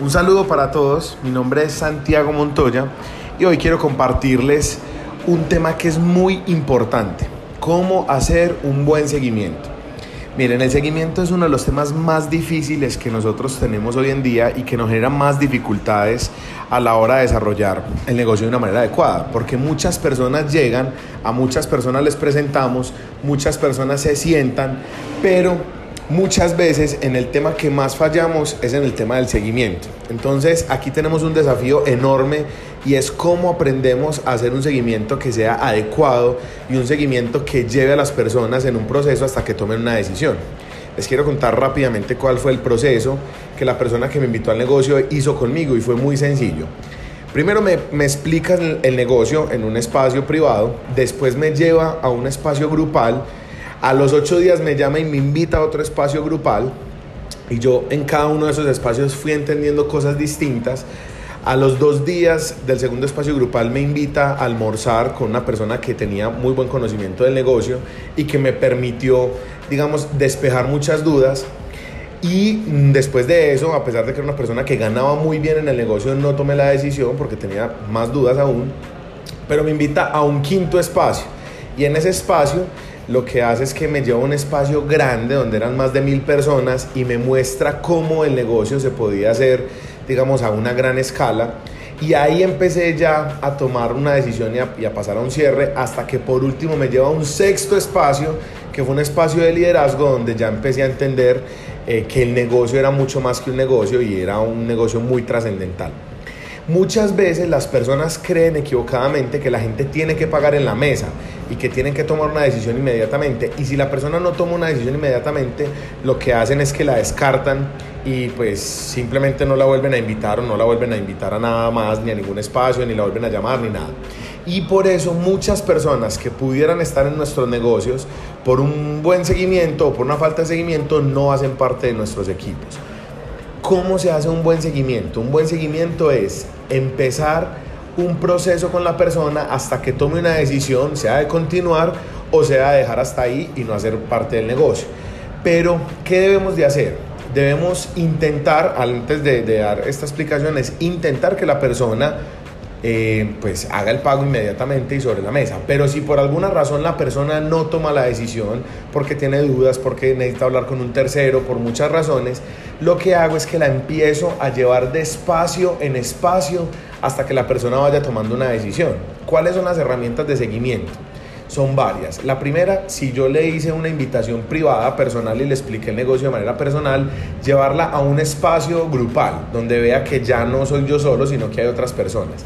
Un saludo para todos, mi nombre es Santiago Montoya y hoy quiero compartirles un tema que es muy importante, cómo hacer un buen seguimiento. Miren, el seguimiento es uno de los temas más difíciles que nosotros tenemos hoy en día y que nos genera más dificultades a la hora de desarrollar el negocio de una manera adecuada, porque muchas personas llegan, a muchas personas les presentamos, muchas personas se sientan, pero muchas veces en el tema que más fallamos es en el tema del seguimiento. Entonces aquí tenemos un desafío enorme y es cómo aprendemos a hacer un seguimiento que sea adecuado y un seguimiento que lleve a las personas en un proceso hasta que tomen una decisión. Les quiero contar rápidamente cuál fue el proceso que la persona que me invitó al negocio hizo conmigo y fue muy sencillo. Primero me, me explica el negocio en un espacio privado, después me lleva a un espacio grupal, a los ocho días me llama y me invita a otro espacio grupal y yo en cada uno de esos espacios fui entendiendo cosas distintas. A los dos días del segundo espacio grupal me invita a almorzar con una persona que tenía muy buen conocimiento del negocio y que me permitió, digamos, despejar muchas dudas. Y después de eso, a pesar de que era una persona que ganaba muy bien en el negocio, no tomé la decisión porque tenía más dudas aún, pero me invita a un quinto espacio. Y en ese espacio lo que hace es que me lleva a un espacio grande donde eran más de mil personas y me muestra cómo el negocio se podía hacer, digamos, a una gran escala. Y ahí empecé ya a tomar una decisión y a, pasar a un cierre hasta que por último me lleva a un sexto espacio, que fue un espacio de liderazgo donde ya empecé a entender eh, que el negocio era mucho más que un negocio y era un negocio muy trascendental. Muchas veces las personas creen equivocadamente que la gente tiene que pagar en la mesa y que tienen que tomar una decisión inmediatamente. Y si la persona no toma una decisión inmediatamente, lo que hacen es que la descartan y pues simplemente no la vuelven a invitar o no la vuelven a invitar a nada más, ni a ningún espacio, ni la vuelven a llamar, ni nada. Y por eso muchas personas que pudieran estar en nuestros negocios, por un buen seguimiento o por una falta de seguimiento, no hacen parte de nuestros equipos. ¿Cómo se hace un buen seguimiento? Un buen seguimiento es empezar un proceso con la persona hasta que tome una decisión, sea de continuar o sea de dejar hasta ahí y no hacer parte del negocio. Pero, ¿qué debemos de hacer? Debemos intentar, antes de, de dar esta explicación, es intentar que la persona eh, pues haga el pago inmediatamente y sobre la mesa. Pero si por alguna razón la persona no toma la decisión, porque tiene dudas, porque necesita hablar con un tercero, por muchas razones, lo que hago es que la empiezo a llevar de espacio en espacio hasta que la persona vaya tomando una decisión. ¿Cuáles son las herramientas de seguimiento? Son varias. La primera, si yo le hice una invitación privada, personal y le expliqué el negocio de manera personal, llevarla a un espacio grupal, donde vea que ya no soy yo solo, sino que hay otras personas.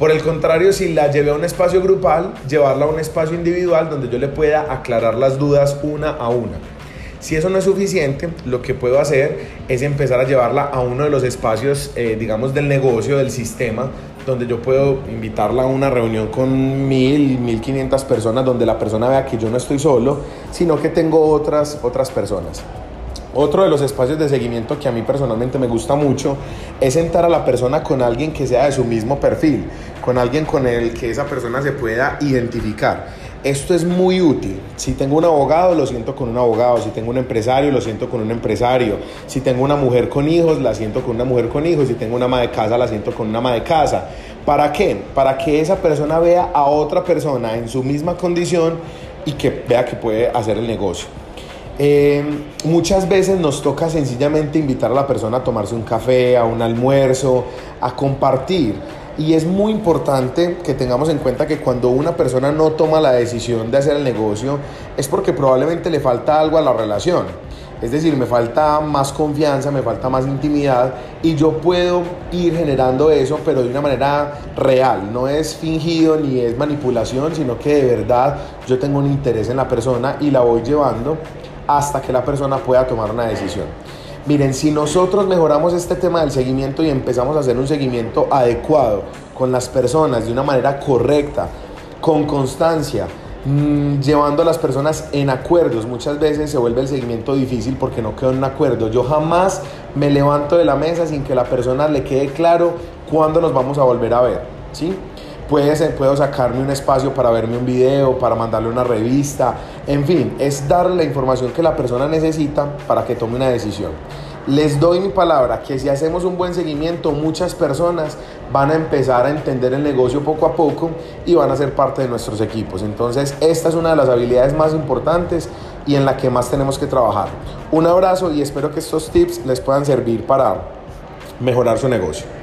Por el contrario, si la llevé a un espacio grupal, llevarla a un espacio individual donde yo le pueda aclarar las dudas una a una. Si eso no es suficiente, lo que puedo hacer es empezar a llevarla a uno de los espacios, eh, digamos, del negocio, del sistema, donde yo puedo invitarla a una reunión con mil, mil quinientas personas, donde la persona vea que yo no estoy solo, sino que tengo otras, otras personas. Otro de los espacios de seguimiento que a mí personalmente me gusta mucho es sentar a la persona con alguien que sea de su mismo perfil, con alguien con el que esa persona se pueda identificar. Esto es muy útil. Si tengo un abogado, lo siento con un abogado. Si tengo un empresario, lo siento con un empresario. Si tengo una mujer con hijos, la siento con una mujer con hijos. Si tengo una ama de casa, la siento con una ama de casa. ¿Para qué? Para que esa persona vea a otra persona en su misma condición y que vea que puede hacer el negocio. Eh, muchas veces nos toca sencillamente invitar a la persona a tomarse un café, a un almuerzo, a compartir. Y es muy importante que tengamos en cuenta que cuando una persona no toma la decisión de hacer el negocio es porque probablemente le falta algo a la relación. Es decir, me falta más confianza, me falta más intimidad y yo puedo ir generando eso, pero de una manera real. No es fingido ni es manipulación, sino que de verdad yo tengo un interés en la persona y la voy llevando hasta que la persona pueda tomar una decisión. Miren, si nosotros mejoramos este tema del seguimiento y empezamos a hacer un seguimiento adecuado con las personas de una manera correcta, con constancia, mmm, llevando a las personas en acuerdos, muchas veces se vuelve el seguimiento difícil porque no quedó en un acuerdo. Yo jamás me levanto de la mesa sin que la persona le quede claro cuándo nos vamos a volver a ver, ¿sí? Puedo sacarme un espacio para verme un video, para mandarle una revista, en fin, es darle la información que la persona necesita para que tome una decisión. Les doy mi palabra que si hacemos un buen seguimiento, muchas personas van a empezar a entender el negocio poco a poco y van a ser parte de nuestros equipos. Entonces, esta es una de las habilidades más importantes y en la que más tenemos que trabajar. Un abrazo y espero que estos tips les puedan servir para mejorar su negocio.